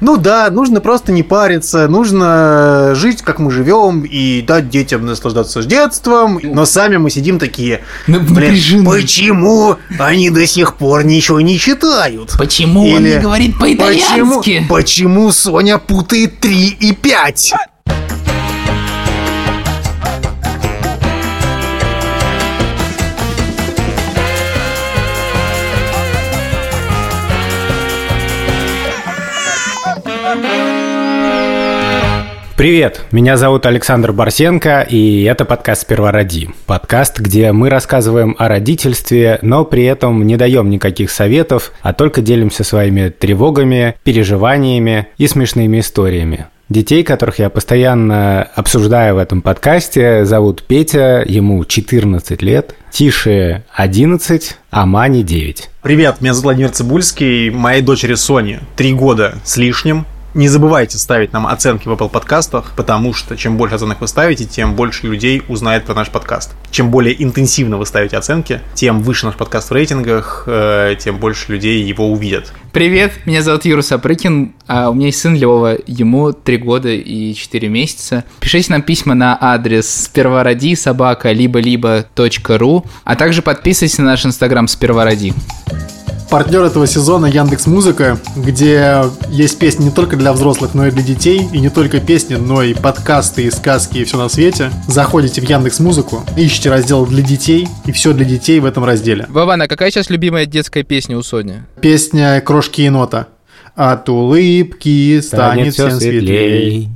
Ну да, нужно просто не париться, нужно жить, как мы живем, и дать детям наслаждаться детством. Но сами мы сидим такие, блин, почему они до сих пор ничего не читают? Почему он Или не говорит Почему, по-итальянски? почему Соня путает 3 и 5? Привет, меня зовут Александр Барсенко, и это подкаст «Сперва роди». Подкаст, где мы рассказываем о родительстве, но при этом не даем никаких советов, а только делимся своими тревогами, переживаниями и смешными историями. Детей, которых я постоянно обсуждаю в этом подкасте, зовут Петя, ему 14 лет, Тише 11, а Мане 9. Привет, меня зовут Владимир Цибульский, моей дочери Соне 3 года с лишним. Не забывайте ставить нам оценки в Apple подкастах, потому что чем больше оценок вы ставите, тем больше людей узнает про наш подкаст. Чем более интенсивно вы ставите оценки, тем выше наш подкаст в рейтингах, э, тем больше людей его увидят. Привет, меня зовут Юра Сапрыкин, а у меня есть сын Лева, ему 3 года и 4 месяца. Пишите нам письма на адрес сперва роди собака либо-либо ру, а также подписывайтесь на наш инстаграм сперва роди. Партнер этого сезона Яндекс Музыка, где есть песни не только для взрослых, но и для детей, и не только песни, но и подкасты, и сказки, и все на свете. Заходите в Яндекс Музыку, ищите раздел для детей, и все для детей в этом разделе. Вован, а какая сейчас любимая детская песня у Сони? Песня Крошки енота. От улыбки станет всем светлей.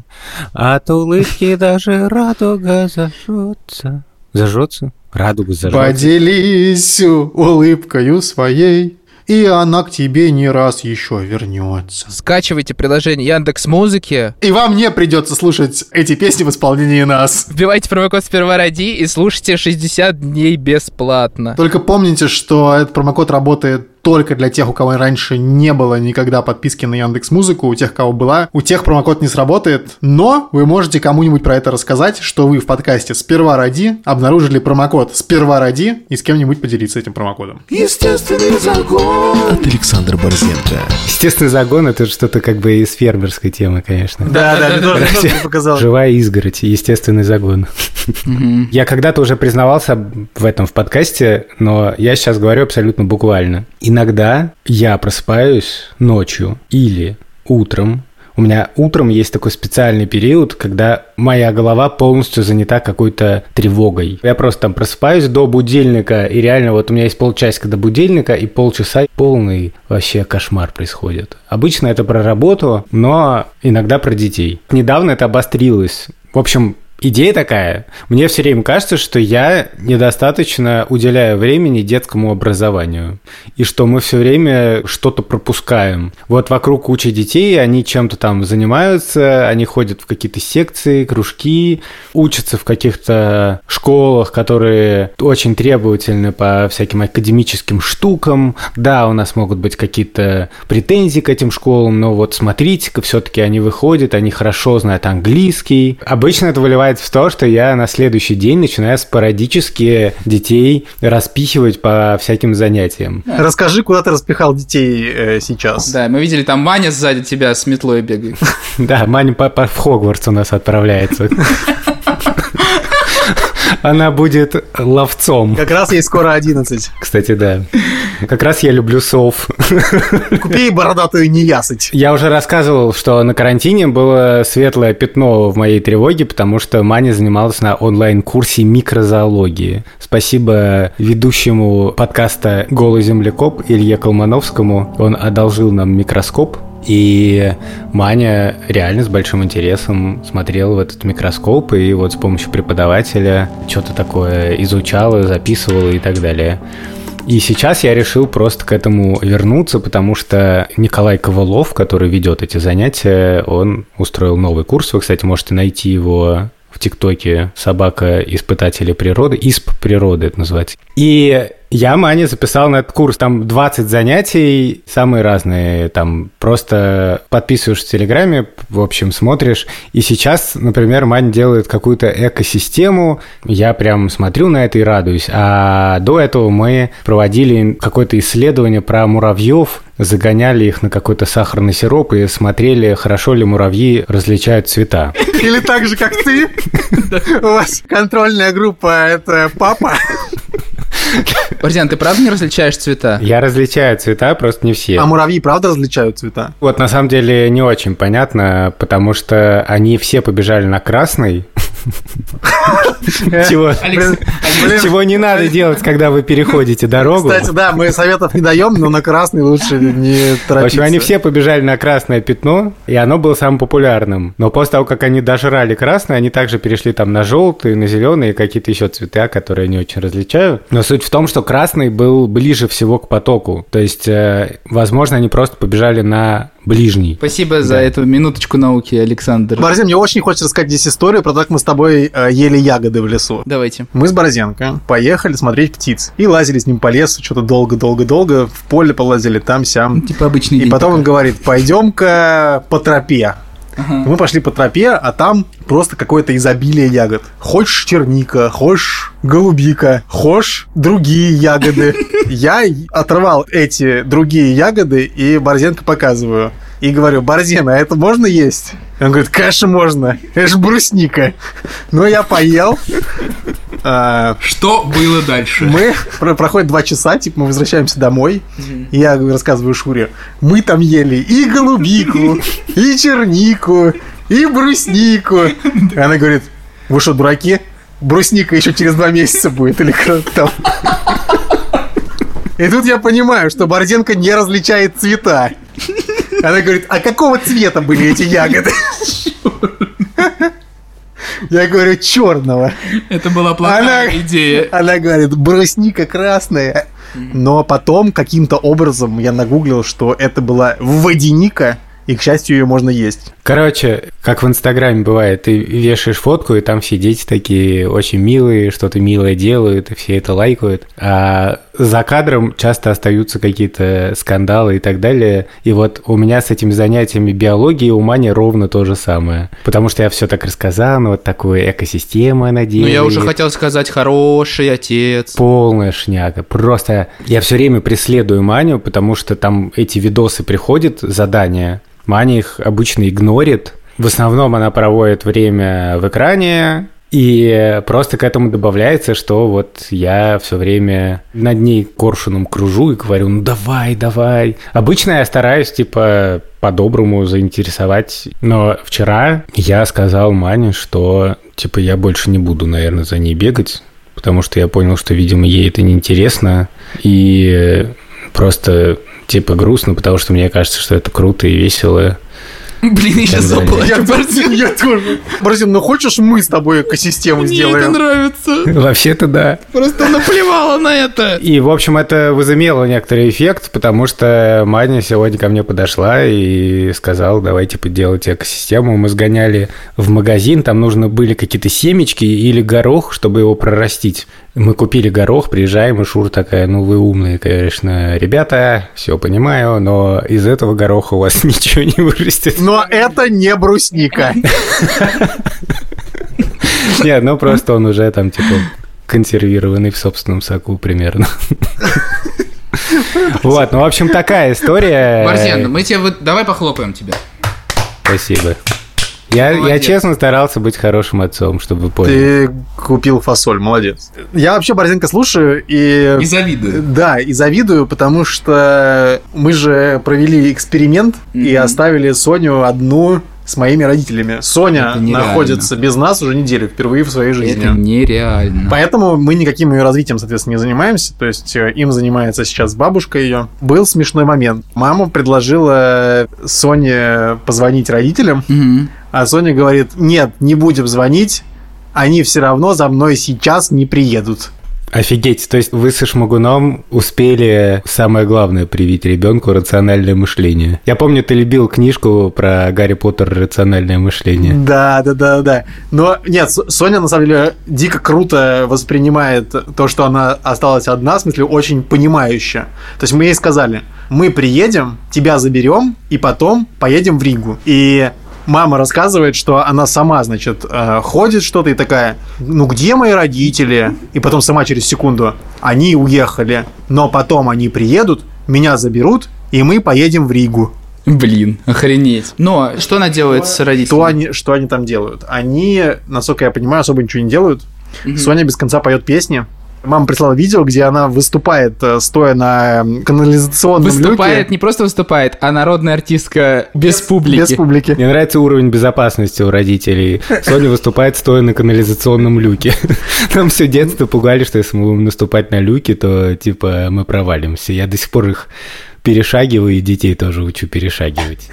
От улыбки даже радуга зажжется. Зажжется? Радуга зажжется. Поделись улыбкою своей, и она к тебе не раз еще вернется. Скачивайте приложение Яндекс Музыки, И вам не придется слушать эти песни в исполнении нас. вбивайте промокод сперва роди и слушайте 60 дней бесплатно. Только помните, что этот промокод работает только для тех, у кого раньше не было никогда подписки на Яндекс Музыку, у тех, кого была, у тех промокод не сработает, но вы можете кому-нибудь про это рассказать, что вы в подкасте «Сперва ради» обнаружили промокод «Сперва ради» и с кем-нибудь поделиться этим промокодом. Естественный загон от Александра Борзенко. Естественный загон – это что-то как бы из фермерской темы, конечно. Да, да, тоже показалось. Живая изгородь, естественный загон. Я когда-то уже признавался в этом в подкасте, но я сейчас говорю абсолютно буквально. Иногда я просыпаюсь ночью или утром. У меня утром есть такой специальный период, когда моя голова полностью занята какой-то тревогой. Я просто там просыпаюсь до будильника, и реально вот у меня есть полчасика до будильника, и полчаса полный вообще кошмар происходит. Обычно это про работу, но иногда про детей. Недавно это обострилось. В общем, Идея такая. Мне все время кажется, что я недостаточно уделяю времени детскому образованию. И что мы все время что-то пропускаем. Вот вокруг куча детей, они чем-то там занимаются, они ходят в какие-то секции, кружки, учатся в каких-то школах, которые очень требовательны по всяким академическим штукам. Да, у нас могут быть какие-то претензии к этим школам, но вот смотрите-ка, все-таки они выходят, они хорошо знают английский. Обычно это выливается в то, что я на следующий день начинаю спорадически детей распихивать по всяким занятиям. Расскажи, куда ты распихал детей э, сейчас. Да, мы видели там Маня сзади тебя с метлой бегает. Да, Маня в Хогвартс у нас отправляется. Она будет ловцом. Как раз ей скоро 11. Кстати, да. Как раз я люблю сов. Купи бородатую неясыть. Я уже рассказывал, что на карантине было светлое пятно в моей тревоге, потому что Маня занималась на онлайн-курсе микрозоологии. Спасибо ведущему подкаста «Голый землекоп» Илье Колмановскому. Он одолжил нам микроскоп, и Маня реально с большим интересом смотрела в этот микроскоп и вот с помощью преподавателя что-то такое изучала, записывала и так далее. И сейчас я решил просто к этому вернуться, потому что Николай Ковалов, который ведет эти занятия, он устроил новый курс. Вы, кстати, можете найти его в ТикТоке «Собака испытатели природы», «Исп природы» это называется. И Я Мане записал на этот курс. Там 20 занятий, самые разные. Там просто подписываешь в Телеграме, в общем, смотришь. И сейчас, например, Маня делает какую-то экосистему. Я прям смотрю на это и радуюсь. А до этого мы проводили какое-то исследование про муравьев, загоняли их на какой-то сахарный сироп и смотрели, хорошо ли муравьи различают цвета. Или так же, как ты. У вас контрольная группа – это папа. Борзян, ты правда не различаешь цвета? Я различаю цвета, просто не все. А муравьи правда различают цвета? Вот на самом деле не очень понятно, потому что они все побежали на красный. Чего, чего не надо делать, когда вы переходите дорогу. Кстати, да, мы советов не даем, но на красный лучше не торопиться. В общем, они все побежали на красное пятно, и оно было самым популярным. Но после того, как они дожрали красное, они также перешли там на желтый, на зеленый и какие-то еще цвета, которые я не очень различаю. Но суть в том, что красный был ближе всего к потоку. То есть, э, возможно, они просто побежали на ближний. Спасибо за эту минуточку науки, Александр. Борзен, мне очень хочется рассказать здесь историю про то, как мы с тобой э, ели ягоды в лесу. Давайте. Мы с Борзенко поехали смотреть птиц и лазили с ним по лесу, что-то долго-долго-долго, в поле полазили, там-сям. Типа обычный И потом такой. он говорит, пойдем-ка по тропе. Мы пошли по тропе, а там просто какое-то изобилие ягод. Хочешь черника, хочешь голубика, хочешь другие ягоды. Я оторвал эти другие ягоды и Борзенко показываю. И говорю, Борзен, а это можно есть? Он говорит, конечно, можно. Это же брусника. Ну, я поел. А, Что было дальше? мы про- проходит два часа, типа мы возвращаемся домой, и я рассказываю Шуре, мы там ели и голубику, и чернику, и бруснику. И она говорит, вы что, дураки? Брусника еще через два месяца будет, или как там. И тут я понимаю, что Борзенко не различает цвета. Она говорит, а какого цвета были эти ягоды? Я говорю, черного. Это была Она- идея. Она говорит, брусника красная. Но потом каким-то образом я нагуглил, что это была водяника, и, к счастью, ее можно есть. Короче, как в Инстаграме бывает, ты вешаешь фотку, и там все дети такие очень милые, что-то милое делают, и все это лайкают. А за кадром часто остаются какие-то скандалы и так далее. И вот у меня с этими занятиями биологии у Мани ровно то же самое. Потому что я все так рассказал, ну вот такую экосистему она Ну, делает. я уже хотел сказать, хороший отец. Полная шняга. Просто я все время преследую Маню, потому что там эти видосы приходят, задания. Маня их обычно игнорит. В основном она проводит время в экране, и просто к этому добавляется, что вот я все время над ней коршуном кружу и говорю, ну давай, давай. Обычно я стараюсь, типа, по-доброму заинтересовать. Но вчера я сказал Мане, что, типа, я больше не буду, наверное, за ней бегать, потому что я понял, что, видимо, ей это неинтересно. И просто, типа, грустно, потому что мне кажется, что это круто и весело. Блин, я сейчас заплачу. Я тоже. Борзин, ну хочешь мы с тобой экосистему Мне это сделаем? нравится. Вообще-то да. Просто наплевала на это. И, в общем, это возымело некоторый эффект, потому что Маня сегодня ко мне подошла и сказала, давайте поделать экосистему. Мы сгоняли в магазин, там нужно были какие-то семечки или горох, чтобы его прорастить. Мы купили горох, приезжаем, и Шур такая, ну вы умные, конечно, ребята, все понимаю, но из этого гороха у вас ничего не вырастет. Но это не брусника. Нет, ну просто он уже там, типа, консервированный в собственном соку примерно. Вот, ну, в общем, такая история. Борзен, мы тебе... вот- Давай похлопаем тебя. Спасибо. Я, я честно старался быть хорошим отцом, чтобы вы поняли. Ты купил фасоль, молодец. Я вообще Борзенко слушаю и... И завидую. Да, и завидую, потому что мы же провели эксперимент и Мгм. оставили Соню одну с моими родителями. Соня находится без нас уже неделю, впервые в своей жизни. Это нереально. Поэтому мы никаким ее развитием, соответственно, не занимаемся. То есть э, им занимается сейчас бабушка ее. Был смешной момент. Мама предложила Соне позвонить родителям, Мгм. а Соня говорит, нет, не будем звонить, они все равно за мной сейчас не приедут. Офигеть, то есть вы со Шмагуном успели самое главное привить ребенку рациональное мышление. Я помню, ты любил книжку про Гарри Поттер рациональное мышление. Да, да, да, да. Но нет, Соня на самом деле дико круто воспринимает то, что она осталась одна, в смысле очень понимающе. То есть мы ей сказали, мы приедем, тебя заберем, и потом поедем в Ригу. И мама рассказывает, что она сама, значит, э, ходит что-то и такая, ну где мои родители? И потом сама через секунду, они уехали, но потом они приедут, меня заберут, и мы поедем в Ригу. Блин, охренеть. Но что она делает с Что родителями? они, что они там делают? Они, насколько я понимаю, особо ничего не делают. Соня без конца поет песни. Мама прислала видео, где она выступает, э, стоя на канализационном Выступает, люке. не просто выступает, а народная артистка без публики. Без публики. Мне нравится уровень безопасности у родителей. Соня выступает стоя на канализационном люке. Нам все детство пугали, что если мы будем наступать на люки, то типа мы провалимся. Я до сих пор их перешагиваю, и детей тоже учу перешагивать.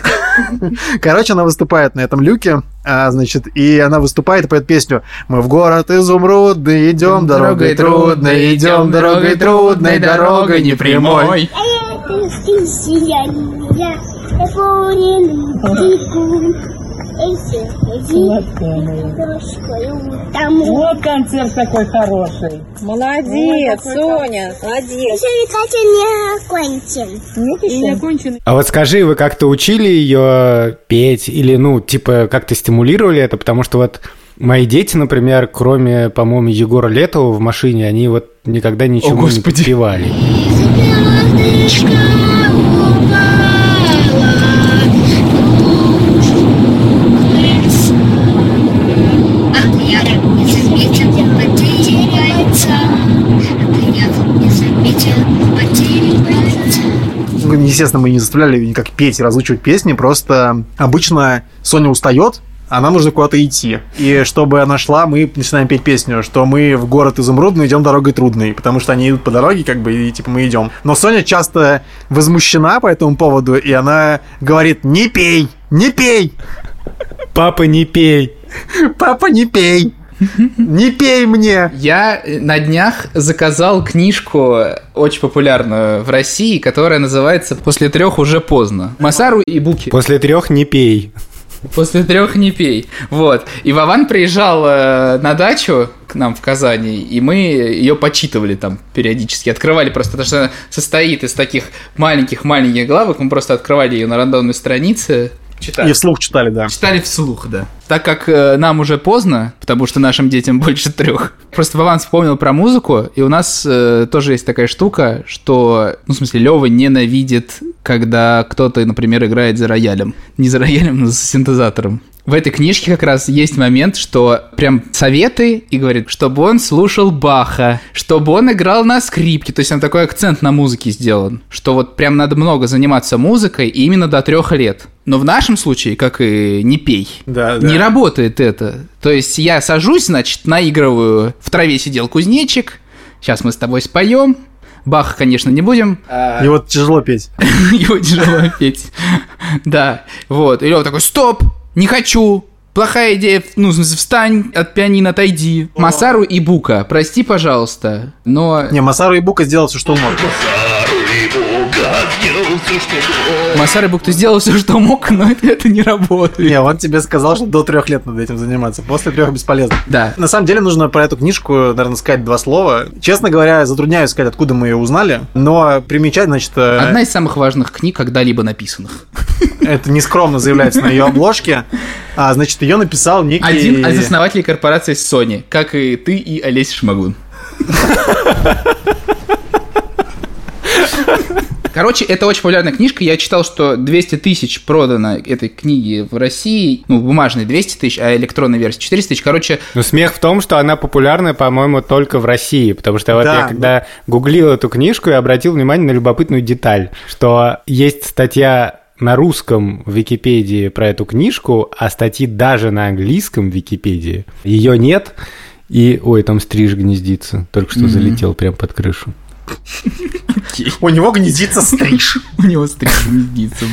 Короче, она выступает на этом люке, а, значит, и она выступает и поет песню «Мы в город изумрудный, идем дорогой трудной, идем дорогой трудной, дорогой непрямой». Птику. Там Вот концерт какой хороший. Молодец, Соня, молодец. еще не окончен. Не. А вот скажи, вы как-то учили ее петь или, ну, типа, как-то стимулировали это? Потому что вот мои дети, например, кроме, по-моему, Егора Летова в машине, они вот никогда ничего не Господи. подпевали. Звездочка естественно, мы не заставляли ее никак петь и разучивать песни, просто обычно Соня устает, а нам нужно куда-то идти. И чтобы она шла, мы начинаем петь песню, что мы в город изумрудный идем дорогой трудной, потому что они идут по дороге, как бы, и типа мы идем. Но Соня часто возмущена по этому поводу, и она говорит, не пей, не пей, Папа, не пей! папа, не пей, не пей мне. Я э, на днях заказал книжку, э, очень популярную в России, которая называется «После трех уже поздно». Масару и Буки. После трех не пей. После трех не пей. Вот. И Вован приезжал э, на дачу к нам в Казани, и мы ее почитывали там периодически. Открывали просто, потому что она состоит из таких маленьких-маленьких главок. Мы просто открывали ее на рандомной странице. Читали. И вслух читали, да. Читали вслух, да. Так как э, нам уже поздно, потому что нашим детям больше трех. Просто Вован вспомнил про музыку, и у нас э, тоже есть такая штука, что, ну, в смысле, Лева ненавидит, когда кто-то, например, играет за роялем. Не за роялем, но за синтезатором. В этой книжке как раз есть момент, что прям советы и говорит, чтобы он слушал Баха, чтобы он играл на скрипке, то есть там такой акцент на музыке сделан, что вот прям надо много заниматься музыкой и именно до трех лет. Но в нашем случае, как и не пей, Да, не да. работает это. То есть я сажусь, значит, наигрываю «В траве сидел кузнечик», сейчас мы с тобой споем, Баха, конечно, не будем, И вот тяжело петь. его тяжело петь. Да, вот. И Лёва такой, стоп, не хочу, плохая идея, ну, встань от пианино, отойди. Масару и Бука, прости, пожалуйста, но... Не, Масару и Бука сделал все, что он мог. Масару и Бук, ты сделал все, что мог, но это, это не работает. Не, он тебе сказал, что до трех лет надо этим заниматься. После трех бесполезно. Да. На самом деле нужно про эту книжку, наверное, сказать два слова. Честно говоря, затрудняюсь сказать, откуда мы ее узнали, но примечать, значит, э, Одна из самых важных книг, когда-либо написанных. это нескромно заявляется на ее обложке, а, значит, ее написал некий... Один из основателей корпорации Sony, как и ты и Олеся Шмагун. Короче, это очень популярная книжка. Я читал, что 200 тысяч продано этой книги в России. Ну, бумажной 200 тысяч, а электронной версии 400 тысяч. Короче, Но смех в том, что она популярна, по-моему, только в России, потому что вот Да, я когда гуглил эту книжку, я обратил внимание на любопытную деталь, что есть статья на русском в Википедии про эту книжку, а статьи даже на английском в Википедии ее нет. И, ой, там стриж гнездится, только что залетел прям под крышу. У него гнездится стриж. У него стриж гнездится.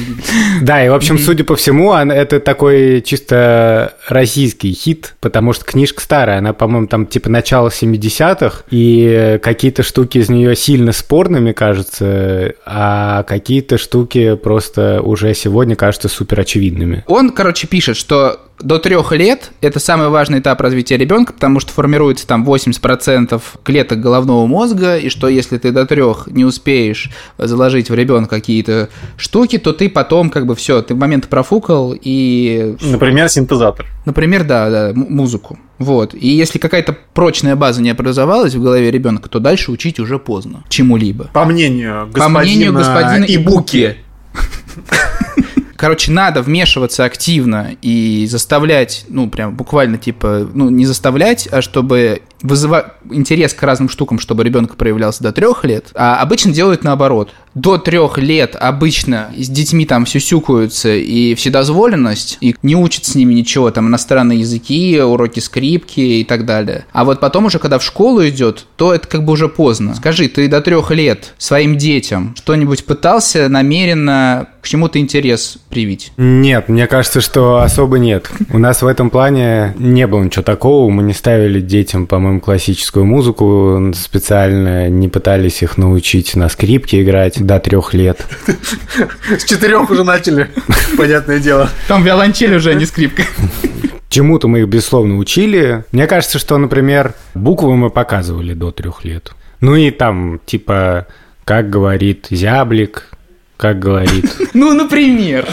Да, и, в общем, судя по всему, это такой чисто российский хит, потому что книжка старая, она, по-моему, там типа начала 70-х, и какие-то штуки из нее сильно спорными кажутся, а какие-то штуки просто уже сегодня кажутся супер очевидными. Он, короче, пишет, что до трех лет это самый важный этап развития ребенка, потому что формируется там 80% клеток головного мозга, и что если ты до трех не успеешь заложить в ребенка какие-то штуки, то ты потом как бы все, ты в момент профукал и Например, синтезатор. Например, да, да, музыку. Вот. И если какая-то прочная база не образовалась в голове ребенка, то дальше учить уже поздно чему-либо. По мнению господина, По мнению господина Ибуки. Короче, надо вмешиваться активно и заставлять, ну, прям буквально типа, ну, не заставлять, а чтобы вызывать интерес к разным штукам, чтобы ребенок проявлялся до трех лет. А обычно делают наоборот. До трех лет обычно с детьми там сюсюкаются и вседозволенность, и не учат с ними ничего, там иностранные языки, уроки скрипки и так далее. А вот потом уже, когда в школу идет, то это как бы уже поздно. Скажи, ты до трех лет своим детям что-нибудь пытался намеренно к чему-то интерес привить? Нет, мне кажется, что особо нет. У нас в этом плане не было ничего такого. Мы не ставили детям, по-моему, классическую музыку специально, не пытались их научить на скрипке играть до трех лет. С четырех уже начали, понятное дело. Там виолончель уже, а не скрипка. Чему-то мы их, безусловно, учили. Мне кажется, что, например, буквы мы показывали до трех лет. Ну и там, типа, как говорит зяблик, как говорит... Ну, например.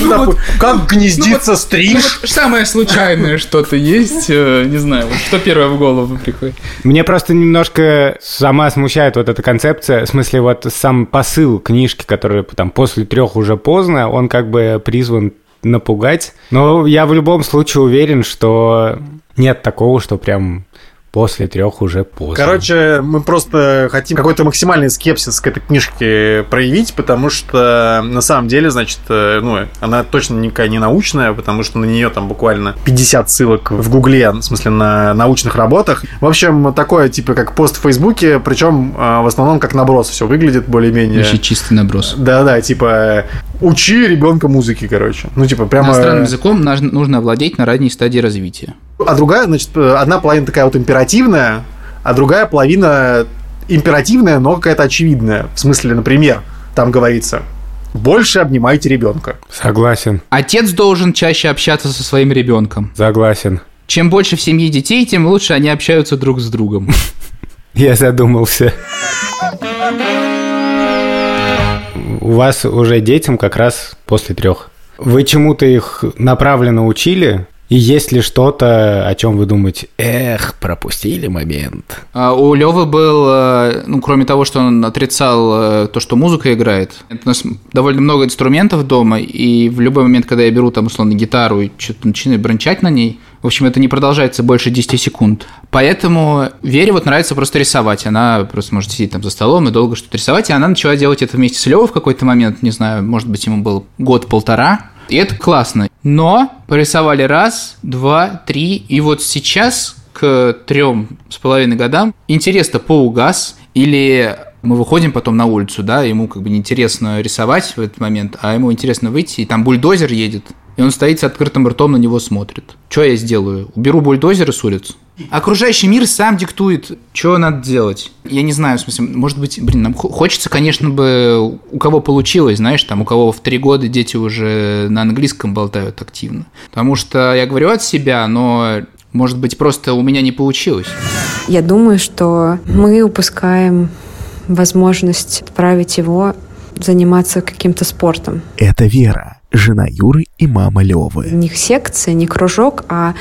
Ну, такой, как гнездится Ну, стриж. вот самое случайное что-то есть, э, не знаю, вот что первое в голову приходит. Мне просто немножко сама смущает вот эта концепция, в смысле вот сам посыл книжки, который там после трех уже поздно, он как бы призван напугать. Но я в любом случае уверен, что нет такого, что прям после трех уже поздно. Короче, мы просто хотим какой-то максимальный скепсис к этой книжке проявить, потому что на самом деле, значит, э, ну, она точно никакая не научная, потому что на нее там буквально 50 ссылок в Гугле, в смысле на научных работах. В общем, такое типа как пост в Фейсбуке, причем э, в основном как наброс все выглядит более-менее. Вообще чистый наброс. Да-да, типа учи ребенка музыке, короче. Ну, типа, прямо... Иностранным языком нужно овладеть на ранней стадии развития. А другая, значит, э, одна половина такая вот императивная, а другая половина императивная, но какая-то очевидная. В смысле, например, там говорится, больше обнимайте ребенка. Согласен, Отец должен чаще общаться со своим ребенком. согласен. Чем больше в семье детей, тем лучше они общаются друг с другом. Я задумался. У вас уже детям как раз после трех. Вы чему-то их направленно учили? И есть ли что-то, о чем вы думаете, эх, пропустили момент? А У Левы был, э, ну, кроме того, что он отрицал э, то, что музыка играет, у нас довольно много инструментов дома, и в любой момент, когда я беру там, условно, гитару и что-то начинаю брончать на ней, в общем, это не продолжается больше 10 секунд. Поэтому Вере вот нравится просто рисовать. Она просто может сидеть там за столом и долго что-то рисовать, и она начала делать это вместе с Левой в какой-то момент, не знаю, может быть, ему был год-полтора, и это классно. Но порисовали раз, два, три, и вот сейчас к трем с половиной годам интерес-то поугас, или мы выходим потом на улицу, да, ему как бы неинтересно рисовать в этот момент, а ему интересно выйти, и там бульдозер едет, и он стоит с открытым ртом на него смотрит. Что я сделаю? Уберу бульдозеры с улиц? Окружающий мир сам диктует, что надо делать. Я не знаю, в смысле, может быть, блин, нам хо- хочется, конечно бы, у кого получилось, знаешь, там, у кого в три года дети уже на английском болтают активно. Потому что я говорю от себя, но, может быть, просто у меня не получилось. Я думаю, что мы упускаем возможность отправить его заниматься каким-то спортом. Это Вера, жена Юры и мама Левы. Не секция, не кружок, а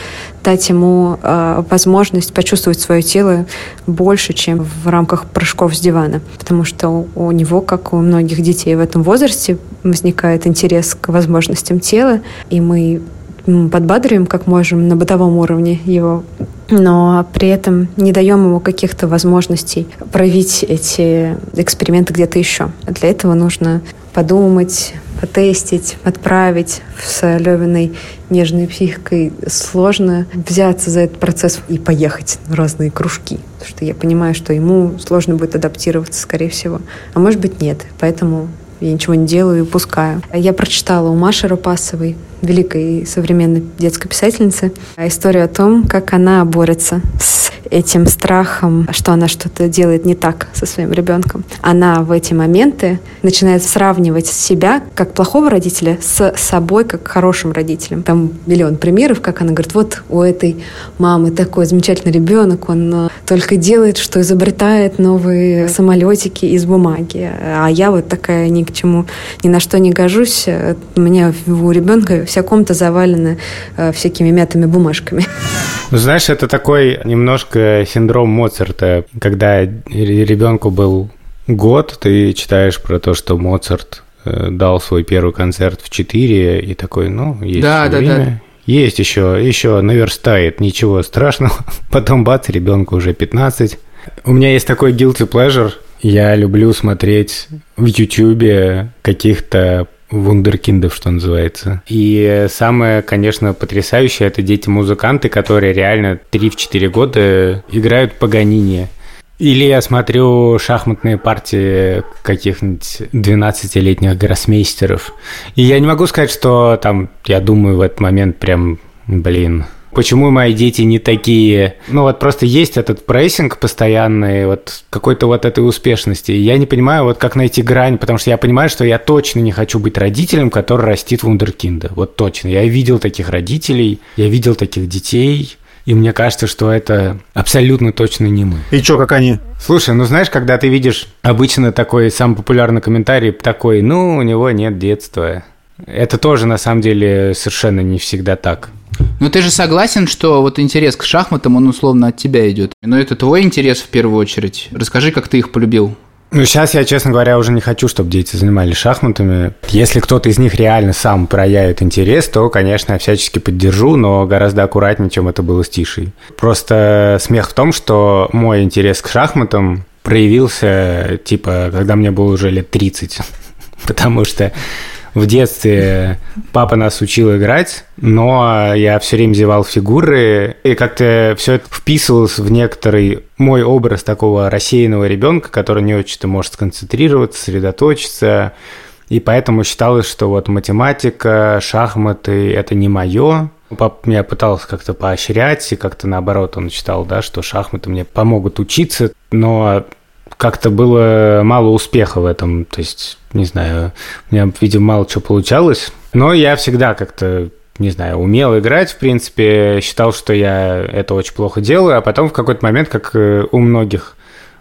дать ему э, возможность почувствовать свое тело больше, чем в рамках прыжков с дивана. Потому что у, него, как у многих детей в этом возрасте, возникает интерес к возможностям тела, и мы подбадриваем как можем на бытовом уровне его но при этом не даем ему каких-то возможностей проявить эти эксперименты где-то еще. Для этого нужно подумать, потестить, отправить с Левиной нежной психикой сложно взяться за этот процесс и поехать в разные кружки. Потому что я понимаю, что ему сложно будет адаптироваться, скорее всего. А может быть, нет. Поэтому я ничего не делаю и упускаю. Я прочитала у Маши Рупасовой, великой современной детской писательницы, историю о том, как она борется с этим страхом, что она что-то делает не так со своим ребенком. Она в эти моменты начинает сравнивать себя как плохого родителя с собой как хорошим родителем. Там миллион примеров, как она говорит, вот у этой мамы такой замечательный ребенок, он э, только делает, что изобретает новые самолетики из бумаги, а я вот такая ни к чему, ни на что не гожусь. У меня у ребенка вся комната завалена э, всякими мятыми бумажками. Ну, знаешь, это такой немножко синдром Моцарта, когда ребенку был год, ты читаешь про то, что Моцарт э, дал свой первый концерт в 4, и такой, ну, есть Да, да, время. да. Есть еще, еще наверстает, ничего страшного. Потом бац, ребенку уже 15. У меня есть такой guilty pleasure. Я люблю смотреть в Ютьюбе каких-то вундеркиндов, что называется. И самое, конечно, потрясающее, это дети-музыканты, которые реально 3-4 года играют Паганини. Или я смотрю шахматные партии каких-нибудь 12-летних гроссмейстеров. И я не могу сказать, что там, я думаю в этот момент прям, блин, Почему мои дети не такие? Ну вот просто есть этот прессинг постоянный, вот какой-то вот этой успешности. Я не понимаю, вот как найти грань, потому что я понимаю, что я точно не хочу быть родителем, который растит вундеркинда. Вот точно. Я видел таких родителей, я видел таких детей, и мне кажется, что это абсолютно точно не мы. И чё, как они? Слушай, ну знаешь, когда ты видишь обычно такой самый популярный комментарий, такой, ну, у него нет детства. Это тоже на самом деле совершенно не всегда так. Но ты же согласен, что вот интерес к шахматам, он условно от тебя идет. Но это твой интерес в первую очередь. Расскажи, как ты их полюбил. Ну, сейчас я, честно говоря, уже не хочу, чтобы дети занимались шахматами. Если кто-то из них реально сам проявит интерес, то, конечно, я всячески поддержу, но гораздо аккуратнее, чем это было с Тишей. Просто смех в том, что мой интерес к шахматам проявился, типа, когда мне было уже лет 30. Потому что в детстве папа нас учил играть, но я все время зевал фигуры, и как-то все это вписывалось в некоторый мой образ такого рассеянного ребенка, который не очень-то может сконцентрироваться, сосредоточиться, и поэтому считалось, что вот математика, шахматы – это не мое, Папа меня пытался как-то поощрять, и как-то наоборот он считал, да, что шахматы мне помогут учиться, но как-то было мало успеха в этом. То есть, не знаю, у меня, видимо, мало чего получалось. Но я всегда как-то не знаю, умел играть, в принципе, считал, что я это очень плохо делаю, а потом в какой-то момент, как э, у многих,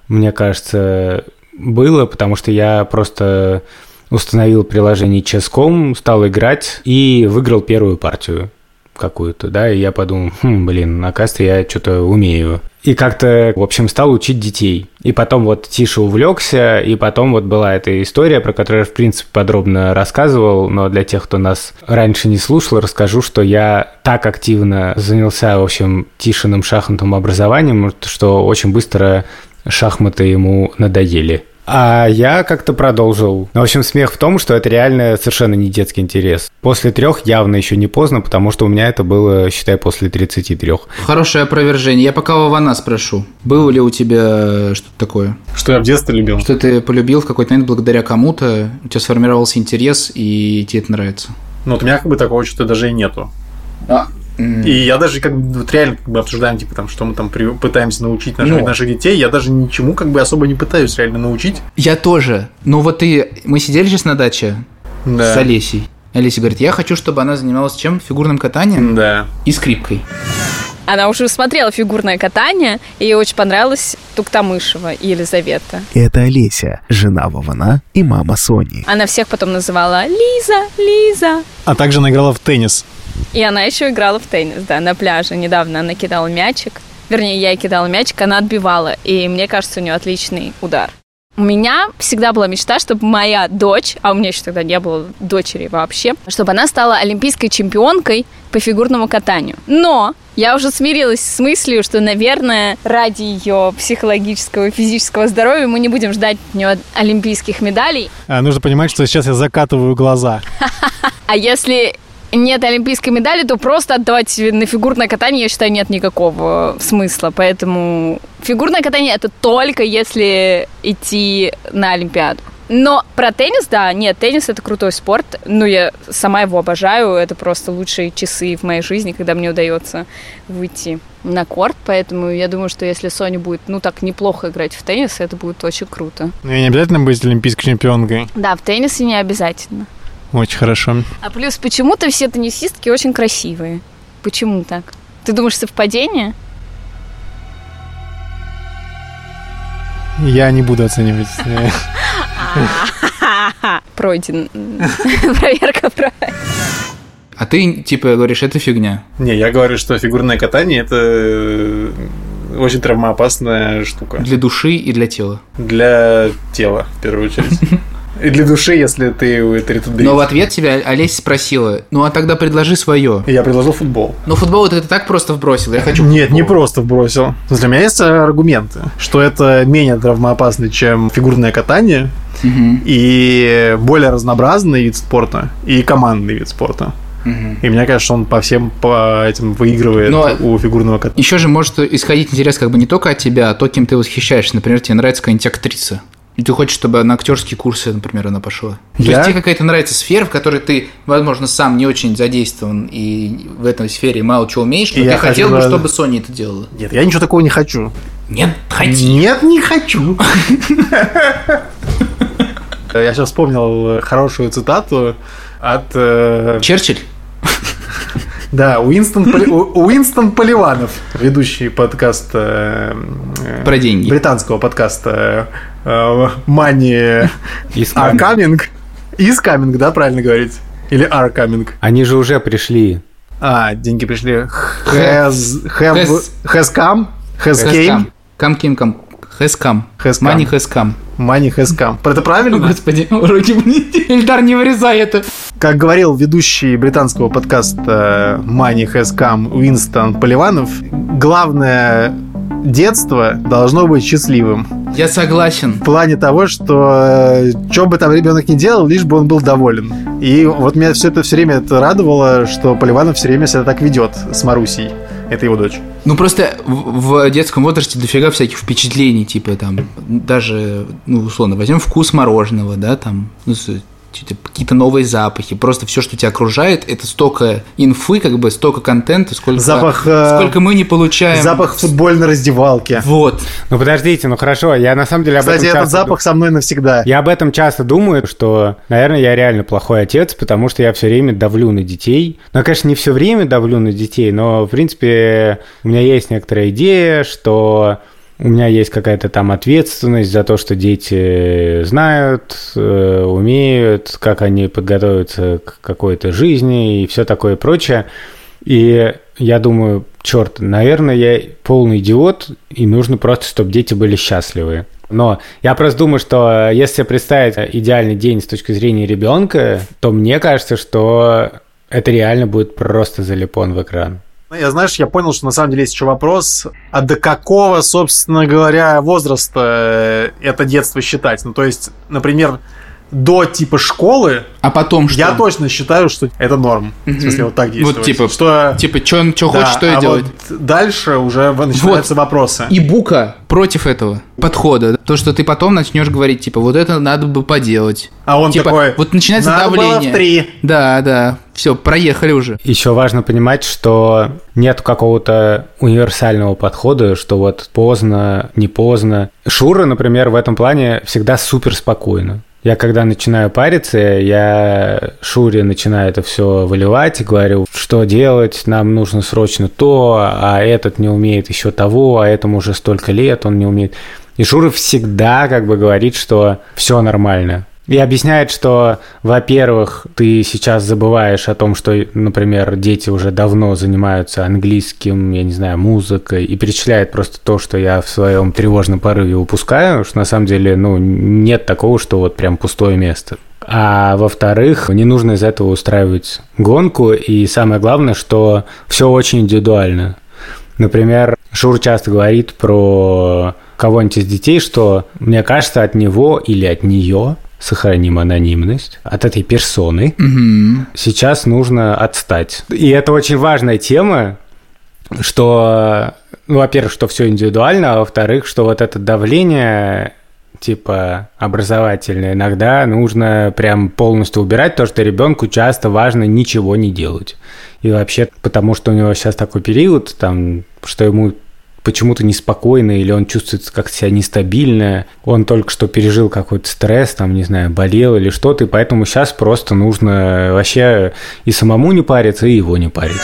мне кажется, было, потому что я просто установил приложение Chess.com, стал играть и выиграл первую партию какую-то, да, и я подумал, хм, блин, оказывается, я что-то умею. И как-то, в общем, стал учить детей. И потом вот Тиша увлекся, и потом вот была эта история, про которую я, в принципе, подробно рассказывал, но для тех, кто нас раньше не слушал, расскажу, что я так активно занялся, в общем, Тишиным шахматным образованием, что очень быстро шахматы ему надоели. А я как-то продолжил. В общем, смех в том, что это реально совершенно не детский интерес. После трех явно еще не поздно, потому что у меня это было, считай, после 33. Хорошее опровержение. Я пока у Вана спрошу. Было ли у тебя что-то такое? Что я в детстве любил? Что ты полюбил в какой-то момент благодаря кому-то, у тебя сформировался интерес, и тебе это нравится? Ну, вот у меня как бы такого что-то даже и нету. А, И я даже как бы вот реально как бы обсуждаем, типа там, что мы там при- пытаемся научить наших, Ну. наших детей. Я даже ничему как бы особо не пытаюсь реально научить. Я тоже. Ну вот ты... Мы сидели сейчас на даче Да. с Олесей. Олеся говорит, я хочу, чтобы она занималась чем? Фигурным катанием Да. и скрипкой. Она уже смотрела фигурное катание, и ей очень понравилась Туктамышева и Елизавета. Это Олеся, жена Вована и мама Сони. Она всех потом называла Лиза, Лиза. А также она играла в теннис. И она еще играла в теннис, да, на пляже. Недавно она кидала мячик. Вернее, я ей кидала мячик, она отбивала. И мне кажется, у нее отличный удар. У меня всегда была мечта, чтобы моя дочь, а у меня еще тогда не было дочери вообще, чтобы она стала олимпийской чемпионкой по фигурному катанию. Но Я уже смирилась с мыслью, что, наверное, ради ее психологического и физического здоровья мы не будем ждать от нее олимпийских медалей. А, нужно понимать, что сейчас я закатываю глаза. А если нет олимпийской медали, то просто отдавать на фигурное катание, я считаю, нет никакого смысла. Поэтому фигурное катание это только если идти на Олимпиаду. Но про теннис, да, нет, теннис это крутой спорт. Ну, я сама его обожаю. Это просто лучшие часы в моей жизни, когда мне удается выйти на корт. Поэтому я думаю, что если Соня будет, ну, так неплохо играть в теннис, это будет очень круто. Ну, и не обязательно быть олимпийской чемпионкой. Да, в теннисе не обязательно. Очень хорошо. А плюс почему-то все теннисистки очень красивые. Почему так? Ты думаешь, совпадение? Я не буду оценивать. Пройден. Проверка пройдена. А ты, типа, говоришь, это фигня. Не, я говорю, что фигурное катание это э, очень травмоопасная штука. Для души и для тела. Для тела, в первую очередь. И для души, если ты это ретуберит. Но в ответ тебя Олеся спросила, ну а тогда предложи свое. Я предложил футбол. Ну футбол это ты так просто вбросил, я хочу Нет, футбол. не просто вбросил. Для меня есть аргументы, что это менее травмоопасно, чем фигурное катание, Мгм. и более разнообразный вид спорта, и командный вид спорта. Мгм. И мне кажется, что он по всем по этим выигрывает Но- у фигурного катания. Еще же может исходить интерес как бы не только от тебя, а то, кем ты восхищаешься. Например, тебе нравится какая-нибудь актриса. И ты хочешь, чтобы на актерские курсы, например, она пошла. То Я? есть тебе какая-то нравится сфера, в которой ты, возможно, сам не очень задействован и в этой сфере мало чего умеешь, но Я ты хотел бы, чтобы Соня это делала. Нет, я ничего такого не хочу. Нет, хоти. Нет, не хочу. Я сейчас вспомнил хорошую цитату от... э, Черчилль? Да, Уинстон, Поли- Уинстон Поливанов, ведущий подкаста... э, Про деньги. Британского подкаста э, Money Is Are coming. Is Coming, да, правильно говорить? Или Are Coming? Они же уже пришли. А, деньги пришли. Has, have, Has- has come? Has came? Хэскам. Кам ким кам. Хэскам. Has come. Мани хэскам. Money has come. Это правильно? Господи, уроки Эльдар, не вырезай это. Как говорил ведущий британского подкаста Money Has Come Уинстон Поливанов, главное детство должно быть счастливым. Я согласен. В плане того, что что бы там ребенок ни делал, лишь бы он был доволен. И вот меня все это все время это радовало, что Поливанов все время себя так ведет с Марусей. Это его дочь. Ну просто в, в детском возрасте дофига всяких впечатлений, типа там даже, ну условно, возьмем вкус мороженого, да, там, ну, какие-то новые запахи, просто все, что тебя окружает, это столько инфы, как бы столько контента, сколько, Запах, э, сколько мы не получаем. Запах футбольной раздевалки. Вот. Ну подождите, ну хорошо, я на самом деле об Кстати, этом этот часто запах со мной навсегда. Я об этом часто думаю, что, наверное, я реально плохой отец, потому что я все время давлю на детей. Ну, я, конечно, не все время давлю на детей, но, в принципе, у меня есть некоторая идея, что у меня есть какая-то там ответственность за то, что дети знают, э, умеют, как они подготовятся к какой-то жизни и все такое прочее. И я думаю, черт, наверное, я полный идиот, и нужно просто, чтобы дети были счастливы. Но я просто думаю, что если представить идеальный день с точки зрения ребенка, то мне кажется, что это реально будет просто залипон в экран. Ну, Я, знаешь, я понял, что на самом деле есть еще вопрос, а до какого, собственно говоря, возраста э, это детство считать? Ну, то есть, например, до типа школы, А потом что? я точно считаю, что это норм. В смысле, вот так действовать. Вот типа, что... типа, что да, хочешь, что и а делать. вот дальше уже начинаются вопросы. И Бука против этого подхода. То, что ты потом начнешь говорить, типа, вот это надо бы поделать. А он типа, такой, вот начинается «Надо было давление. в три». Да, да. Все, проехали уже. Еще важно понимать, что нет какого-то универсального подхода, что вот поздно, не поздно. Шура, например, в этом плане всегда супер спокойно. Я когда начинаю париться, я Шуре начинаю это все выливать и говорю, что делать, нам нужно срочно то, а этот не умеет еще того, а этому уже столько лет, он не умеет. И Шура всегда как бы говорит, что все нормально. И объясняет, что, во-первых, ты сейчас забываешь о том, что, например, дети уже давно занимаются английским, я не знаю, музыкой, и перечисляет просто то, что я в своем тревожном порыве упускаю, что на самом деле, ну, нет такого, что вот прям пустое место. А во-вторых, не нужно из этого устраивать гонку, и самое главное, что все очень индивидуально. Например, Шур часто говорит про кого-нибудь из детей, что мне кажется, от него или от нее сохраним анонимность от этой персоны. Мгм. Сейчас нужно отстать. И это очень важная тема, что, ну, во-первых, что все индивидуально, а во-вторых, что вот это давление типа образовательное иногда нужно прям полностью убирать, то что ребенку часто важно ничего не делать. И вообще, потому что у него сейчас такой период, там, что ему почему-то неспокойно или он чувствует как себя нестабильно, он только что пережил какой-то стресс, там, не знаю, болел или что-то, и поэтому сейчас просто нужно вообще и самому не париться, и его не парить.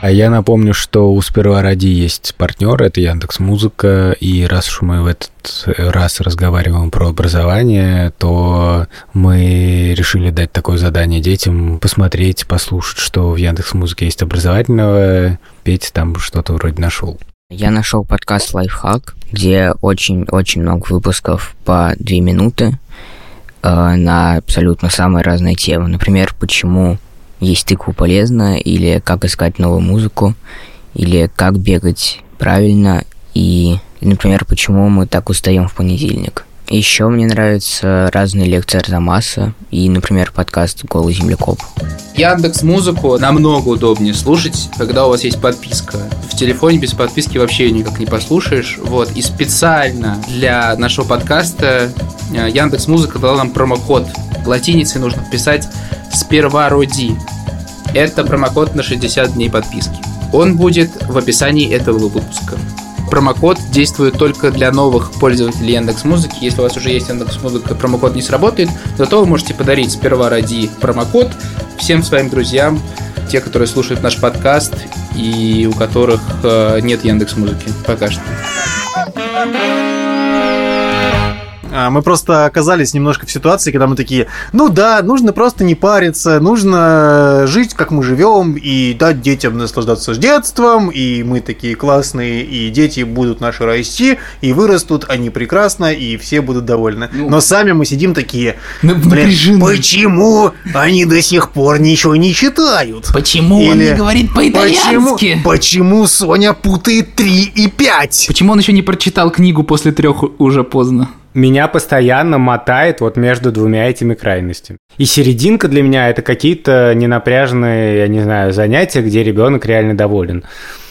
А я напомню, что у «Сперва ради» есть партнер, это Яндекс Музыка, и раз уж мы в этот раз разговариваем про образование, то мы решили дать такое задание детям, посмотреть, послушать, что в Яндекс Музыке есть образовательного. Петя там что-то вроде нашел. Я нашел подкаст «Лайфхак», где очень-очень много выпусков по две минуты э, на абсолютно самые разные темы. Например, почему есть тыкву полезно, или как искать новую музыку, или как бегать правильно, и, например, почему мы так устаем в понедельник. Еще мне нравятся разные лекции Арзамаса и, например, подкаст «Голый землекоп». Яндекс Музыку намного удобнее слушать, когда у вас есть подписка. В телефоне без подписки вообще никак не послушаешь. Вот. И специально для нашего подкаста э, Яндекс Музыка дала нам промокод. Латиницей нужно писать «Сперва роди». Это промокод на 60 дней подписки. Он будет в описании этого выпуска. Промокод действует только для новых пользователей Яндекс Музыки. Если у вас уже есть Яндекс Музыка, промокод не сработает, зато вы можете подарить сперва ради промокод всем своим друзьям, те, которые слушают наш подкаст и у которых э, нет Яндекс Музыки пока что. А, Мы просто оказались немножко в ситуации, когда мы такие, ну да, нужно просто не париться, нужно жить, как мы живем, и дать детям наслаждаться с детством, и мы такие классные, и дети будут наши расти, и вырастут, они прекрасно, и все будут довольны. Но сами мы сидим такие, блин, почему они до сих пор ничего не читают? Почему он Или не говорит по-итальянски? Почему, почему Соня путает 3 и 5? Почему он еще не прочитал книгу после трех уже поздно? Меня постоянно мотает вот между двумя этими крайностями. И серединка для меня это какие-то ненапряженные, я не знаю, занятия, где ребенок реально доволен.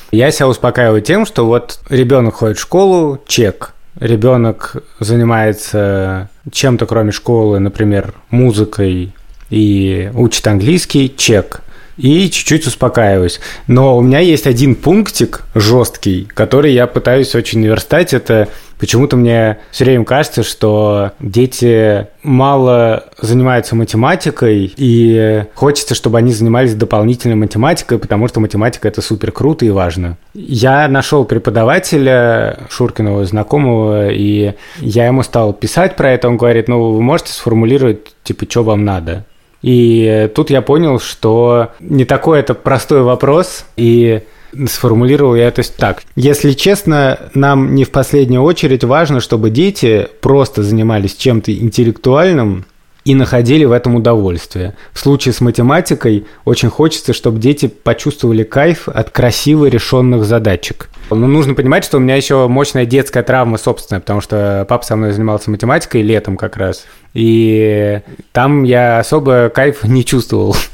Я себя успокаиваю тем, что вот ребенок ходит в школу, чек. Ребенок занимается чем-то кроме школы, например, музыкой и учит английский, чек. И чуть-чуть успокаиваюсь. Но у меня есть один пунктик жесткий, который я пытаюсь очень наверстать. Это почему-то мне все время кажется, что дети мало занимаются математикой, и хочется, чтобы они занимались дополнительной математикой, потому что математика это супер круто и важно. Я нашел преподавателя Шуркиного знакомого, и я ему стал писать про это. Он говорит, ну вы можете сформулировать, типа, что вам надо. И тут я понял, что не такой это простой вопрос, и сформулировал я это так. Если честно, нам не в последнюю очередь важно, чтобы дети просто занимались чем-то интеллектуальным, и находили в этом удовольствие. В случае с математикой очень хочется, чтобы дети почувствовали кайф от красиво решенных задачек. Но нужно понимать, что у меня еще мощная детская травма собственная, потому что папа со мной занимался математикой летом как раз. И там я особо кайф не чувствовал.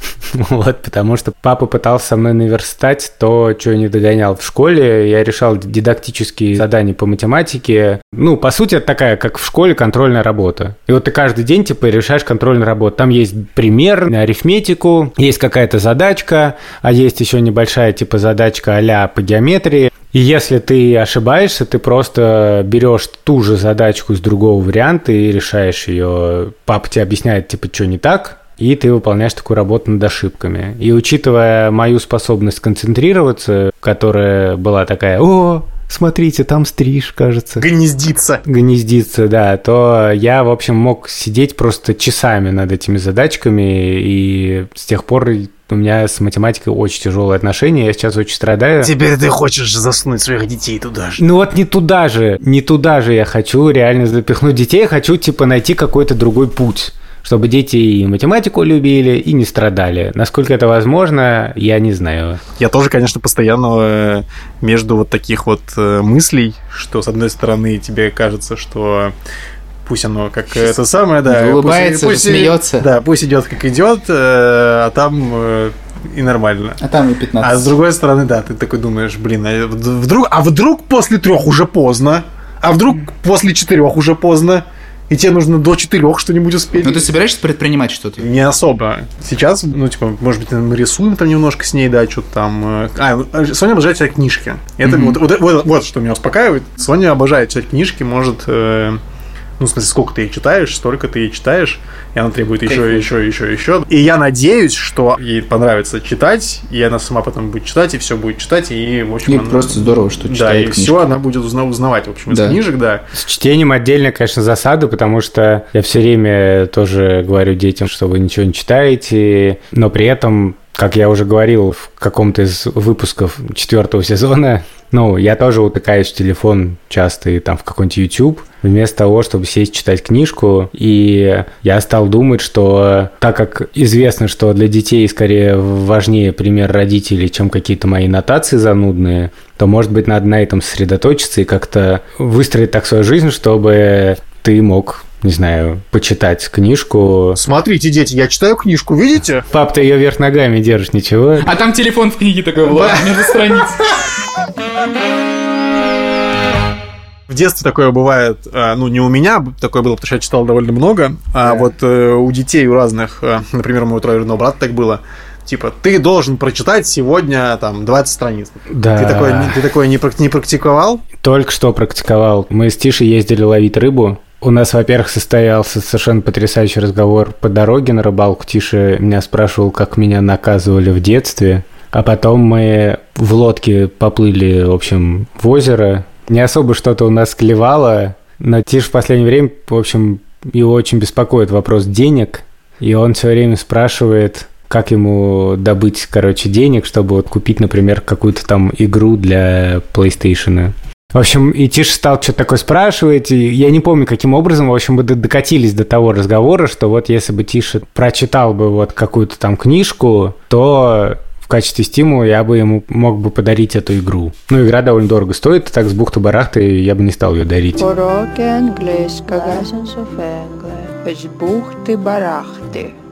Вот, потому что папа пытался со мной наверстать то, что я не догонял в школе. Я решал дидактические задания по математике. Ну, по сути, это такая, как в школе, контрольная работа. И вот ты каждый день, типа, решаешь контрольную работу. Там есть пример на арифметику, есть какая-то задачка, а есть еще небольшая, типа, задачка а по геометрии. И если ты ошибаешься, ты просто берешь ту же задачку из другого варианта и решаешь ее. Папа тебе объясняет, типа, что не так, и ты выполняешь такую работу над ошибками. И учитывая мою способность концентрироваться, которая была такая, о, смотрите, там стриж, кажется. Гнездится. Гнездится, да, то я, в общем, мог сидеть просто часами над этими задачками, и с тех пор у меня с математикой очень тяжелые отношения, я сейчас очень страдаю. Теперь ты хочешь засунуть своих детей туда же. Ну вот не туда же, не туда же я хочу реально запихнуть детей, я хочу, типа, найти какой-то другой путь. Чтобы дети и математику любили, и не страдали. Насколько это возможно, я не знаю. Я тоже, конечно, постоянно э, между вот таких вот э, мыслей, что, с одной стороны, тебе кажется, что пусть оно как это самое, да. Улыбается, пусть, смеется. Да, пусть идет как идет, э, а там и нормально. А там и 15. А с другой стороны, да, ты такой думаешь, блин, а вдруг, а вдруг после трех уже поздно? А вдруг после четырех уже поздно? И тебе нужно до четырех что-нибудь успеть. Ну, ты собираешься предпринимать что-то? Не особо. Сейчас, ну, типа, может быть, мы рисуем там немножко с ней, да, что-то там. э, А, Соня обожает читать книжки. Это Мгм. вот, вот, вот, вот что меня успокаивает. Соня обожает читать книжки, может... э, ну, в смысле, сколько ты их читаешь, столько ты их читаешь, и она требует еще, еще, еще, еще. И я надеюсь, что ей понравится читать, и она сама потом будет читать, и все будет читать, и, в общем... И она- просто здорово, что Да, читает и книжки. все она будет узна- узнавать, в общем, из Да. книжек, да. С чтением отдельно, конечно, засада, потому что я все время тоже говорю детям, что вы ничего не читаете, но при этом, как я уже говорил в каком-то из выпусков четвертого сезона, ну, я тоже утыкаюсь в телефон часто и там в какой-нибудь YouTube, вместо того, чтобы сесть читать книжку. И я стал думать, что так как известно, что для детей скорее важнее пример родителей, чем какие-то мои нотации занудные, то, может быть, надо на этом сосредоточиться и как-то выстроить так свою жизнь, чтобы ты мог, не знаю, почитать книжку. Смотрите, дети, я читаю книжку, видите? Пап, ты ее вверх ногами держишь, ничего. А там телефон в книге такой, Влад, между страниц. В детстве такое бывает, э, ну, не у меня, такое было, потому что я читал довольно много, а вот э, у детей, у разных, э, например, у моего троюродного брата так было, типа, ты должен прочитать сегодня, там, 20 страниц. Да. Ты такое, не- ты такое не, не практиковал? Только что практиковал. Мы с Тишей ездили ловить рыбу. У нас, во-первых, состоялся совершенно потрясающий разговор по дороге на рыбалку. Тиша меня спрашивал, как меня наказывали в детстве. А потом мы в лодке поплыли, в общем, в озеро. Не особо что-то у нас клевало, но Тиш в последнее время, в общем, его очень беспокоит вопрос денег. И он все время спрашивает, как ему добыть, короче, денег, чтобы вот купить, например, какую-то там игру для PlayStation. В общем, и Тиша стал что-то такое спрашивать, и я не помню, каким образом, в общем, мы докатились до того разговора, что вот если бы Тиша прочитал бы вот какую-то там книжку, то в качестве стимула я бы ему мог бы подарить эту игру. Ну, игра довольно дорого стоит, так с бухты-барахты я бы не стал ее дарить. Уроки английского. С бухты-барахты.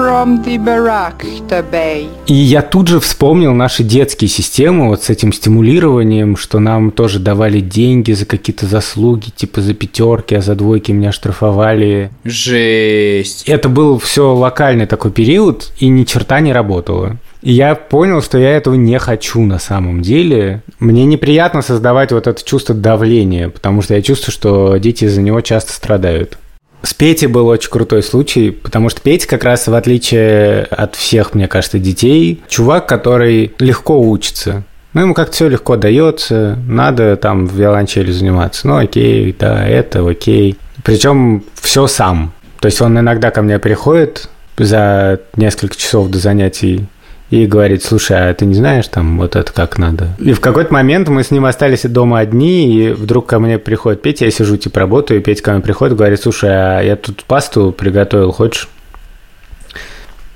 From the Barakta Bay. И я тут же вспомнил наши детские системы вот с этим стимулированием, что нам тоже давали деньги за какие-то заслуги, типа за пятерки, а за двойки меня штрафовали. Жесть. Это был все локальный такой период, и ни черта не работало. И я понял, что я этого не хочу на самом деле. Мне неприятно создавать вот это чувство давления, потому что я чувствую, что дети из-за него часто страдают. С Петей был очень крутой случай, потому что Петя как раз, в отличие от всех, мне кажется, детей, чувак, который легко учится. Ну, ему как-то все легко дается, надо там в виолончели заниматься. Ну, окей, да, это окей. Причем все сам. То есть он иногда ко мне приходит за несколько часов до занятий и говорит, слушай, а ты не знаешь там вот это как надо? И в какой-то момент мы с ним остались дома одни, и вдруг ко мне приходит Петя, я сижу, типа, работаю, и Петя ко мне приходит, говорит, слушай, а я тут пасту приготовил, хочешь?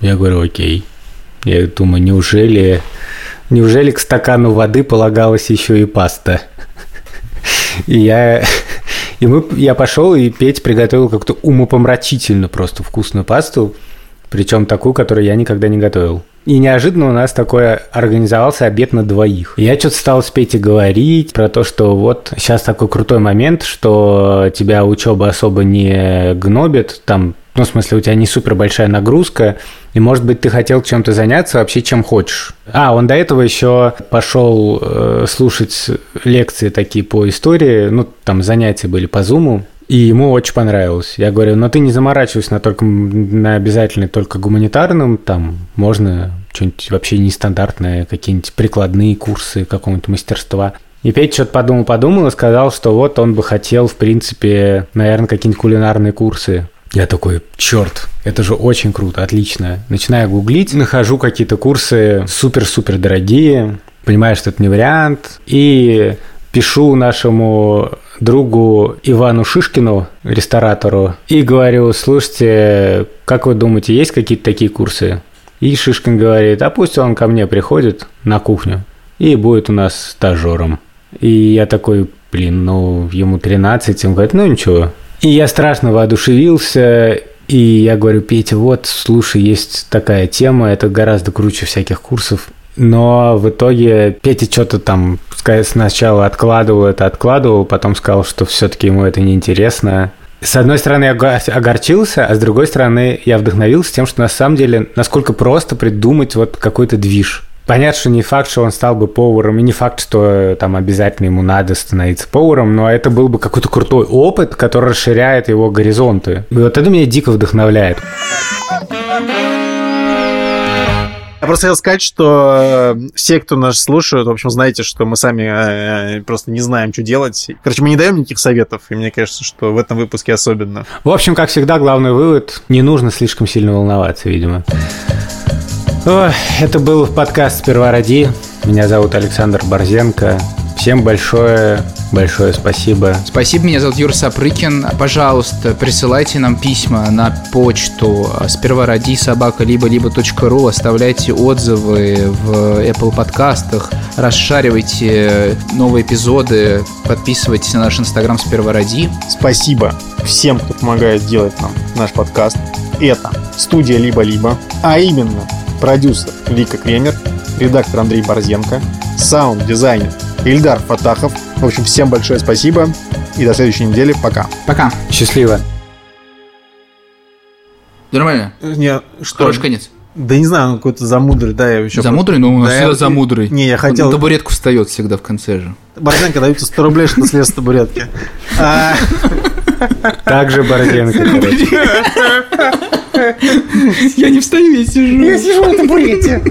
Я говорю, окей. Я думаю, неужели, неужели к стакану воды полагалась еще и паста? И я, и мы, я пошел, и Петя приготовил как-то умопомрачительно просто вкусную пасту, причем такую, которую я никогда не готовил. И неожиданно у нас такой организовался обед на двоих. Я что-то стал с Петей говорить про то, что вот сейчас такой крутой момент, что тебя учеба особо не гнобит, там, ну, в смысле, у тебя не супер большая нагрузка, и, может быть, ты хотел чем-то заняться вообще, чем хочешь. А, он до этого еще пошел э, слушать лекции такие по истории, ну, там занятия были по Зуму, и ему очень понравилось. Я говорю, ну ты не заморачивайся на, только, на обязательно только гуманитарном, там можно что-нибудь вообще нестандартное, какие-нибудь прикладные курсы какого-нибудь мастерства. И Петя что-то подумал-подумал и сказал, что вот он бы хотел, в принципе, наверное, какие-нибудь кулинарные курсы. Я такой, черт, это же очень круто, отлично. Начинаю гуглить, нахожу какие-то курсы супер-супер дорогие, понимаю, что это не вариант, и пишу нашему другу Ивану Шишкину, ресторатору, и говорю, слушайте, как вы думаете, есть какие-то такие курсы? И Шишкин говорит, а пусть он ко мне приходит на кухню и будет у нас стажером. И я такой, блин, ну, ему 13, он говорит, ну ничего. И я страшно воодушевился, и я говорю, Петя, вот, слушай, есть такая тема, это гораздо круче всяких курсов. Но в итоге Петя что-то там сначала откладывал это, откладывал, потом сказал, что все-таки ему это неинтересно. С одной стороны, я огорчился, а с другой стороны, я вдохновился тем, что на самом деле, насколько просто придумать вот какой-то движ. Понятно, что не факт, что он стал бы поваром, и не факт, что там обязательно ему надо становиться поваром, но это был бы какой-то крутой опыт, который расширяет его горизонты. И вот это меня дико вдохновляет. Я просто хотел сказать, что э, все, кто нас слушают, в общем, знаете, что мы сами э, просто не знаем, что делать. Короче, мы не даем никаких советов, и мне кажется, что в этом выпуске особенно. В общем, как всегда, главный вывод – не нужно слишком сильно волноваться, видимо. Ой, это был подкаст «Сперва ради». Меня зовут Александр Борзенко. Всем большое, большое спасибо. Спасибо, меня зовут Юра Сапрыкин. Пожалуйста, присылайте нам письма на почту сперва ради собака либо либо ру, оставляйте отзывы в Apple подкастах, расшаривайте новые эпизоды, подписывайтесь на наш инстаграм сперва ради. Спасибо всем, кто помогает делать нам наш подкаст. Это студия либо-либо, а именно продюсер Вика Кремер, редактор Андрей Борзенко, саунд-дизайнер Ильдар Фатахов. В общем, всем большое спасибо и до следующей недели. Пока. Пока. Счастливо. Нормально? Не, что? Хороший конец. Да не знаю, он какой-то замудрый, да, я еще... Замудрый? Ну, у нас да, всегда я... замудрый. Не, я хотел... Он на табуретку встает всегда в конце же. Борзенко даются 100 рублей, что слез с табуретки. А. Так же Борзенко, короче. Я не встаю, я сижу. Я сижу на табурете.